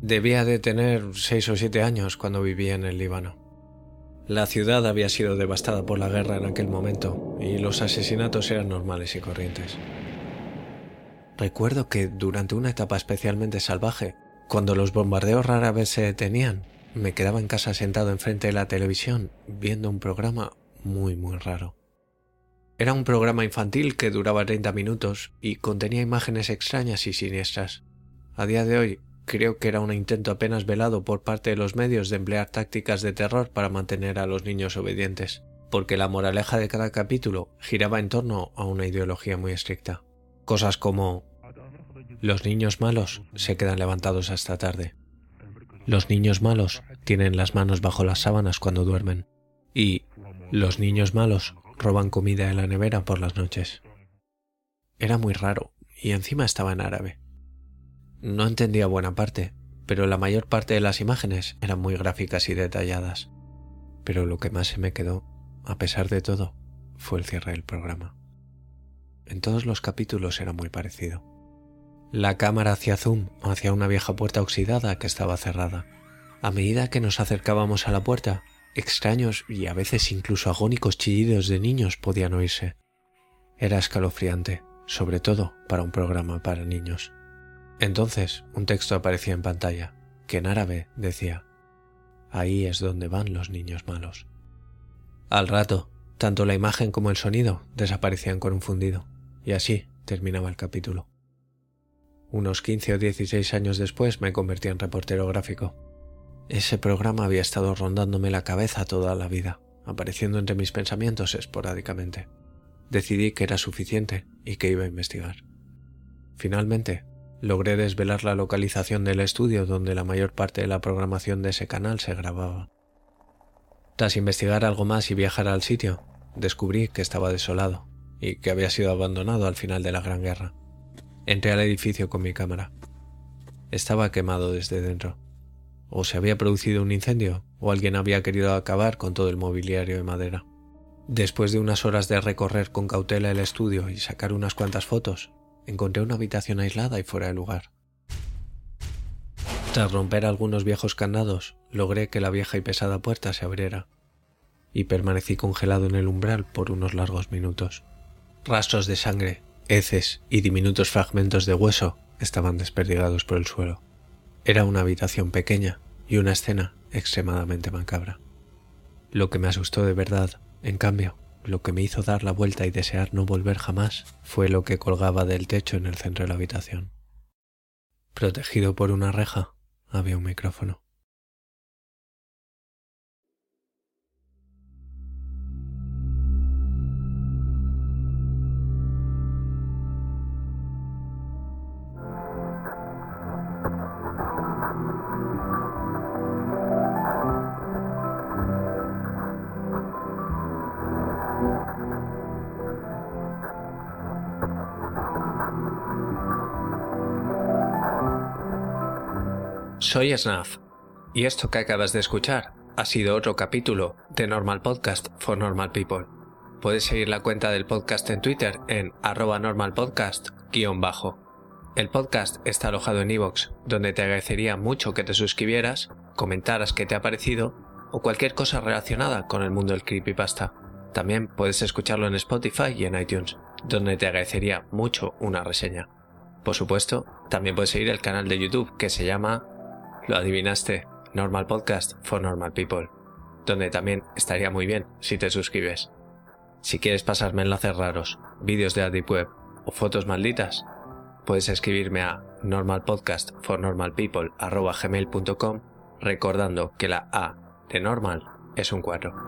Debía de tener seis o siete años cuando vivía en el Líbano. La ciudad había sido devastada por la guerra en aquel momento y los asesinatos eran normales y corrientes. Recuerdo que durante una etapa especialmente salvaje, cuando los bombardeos rara vez se detenían, me quedaba en casa sentado enfrente de la televisión viendo un programa muy muy raro. Era un programa infantil que duraba 30 minutos y contenía imágenes extrañas y siniestras. A día de hoy Creo que era un intento apenas velado por parte de los medios de emplear tácticas de terror para mantener a los niños obedientes, porque la moraleja de cada capítulo giraba en torno a una ideología muy estricta. Cosas como los niños malos se quedan levantados hasta tarde. Los niños malos tienen las manos bajo las sábanas cuando duermen. Y los niños malos roban comida en la nevera por las noches. Era muy raro y encima estaba en árabe. No entendía buena parte, pero la mayor parte de las imágenes eran muy gráficas y detalladas. Pero lo que más se me quedó, a pesar de todo, fue el cierre del programa. En todos los capítulos era muy parecido. La cámara hacía zoom hacia una vieja puerta oxidada que estaba cerrada. A medida que nos acercábamos a la puerta, extraños y a veces incluso agónicos chillidos de niños podían oírse. Era escalofriante, sobre todo para un programa para niños. Entonces un texto aparecía en pantalla, que en árabe decía, Ahí es donde van los niños malos. Al rato, tanto la imagen como el sonido desaparecían con un fundido, y así terminaba el capítulo. Unos 15 o 16 años después me convertí en reportero gráfico. Ese programa había estado rondándome la cabeza toda la vida, apareciendo entre mis pensamientos esporádicamente. Decidí que era suficiente y que iba a investigar. Finalmente, logré desvelar la localización del estudio donde la mayor parte de la programación de ese canal se grababa. Tras investigar algo más y viajar al sitio, descubrí que estaba desolado y que había sido abandonado al final de la Gran Guerra. Entré al edificio con mi cámara. Estaba quemado desde dentro. O se había producido un incendio, o alguien había querido acabar con todo el mobiliario de madera. Después de unas horas de recorrer con cautela el estudio y sacar unas cuantas fotos, encontré una habitación aislada y fuera de lugar. Tras romper algunos viejos candados, logré que la vieja y pesada puerta se abriera, y permanecí congelado en el umbral por unos largos minutos. Rastros de sangre, heces y diminutos fragmentos de hueso estaban desperdigados por el suelo. Era una habitación pequeña y una escena extremadamente macabra. Lo que me asustó de verdad, en cambio, lo que me hizo dar la vuelta y desear no volver jamás fue lo que colgaba del techo en el centro de la habitación. Protegido por una reja había un micrófono. Soy Snaf, y esto que acabas de escuchar ha sido otro capítulo de Normal Podcast for Normal People. Puedes seguir la cuenta del podcast en Twitter en arroba normalpodcast-bajo. El podcast está alojado en iVoox, donde te agradecería mucho que te suscribieras, comentaras qué te ha parecido o cualquier cosa relacionada con el mundo del creepypasta. También puedes escucharlo en Spotify y en iTunes, donde te agradecería mucho una reseña. Por supuesto, también puedes seguir el canal de YouTube que se llama lo adivinaste, Normal Podcast for Normal People, donde también estaría muy bien si te suscribes. Si quieres pasarme enlaces raros, vídeos de Web o fotos malditas, puedes escribirme a normalpodcastfornormalpeople.com recordando que la A de normal es un 4.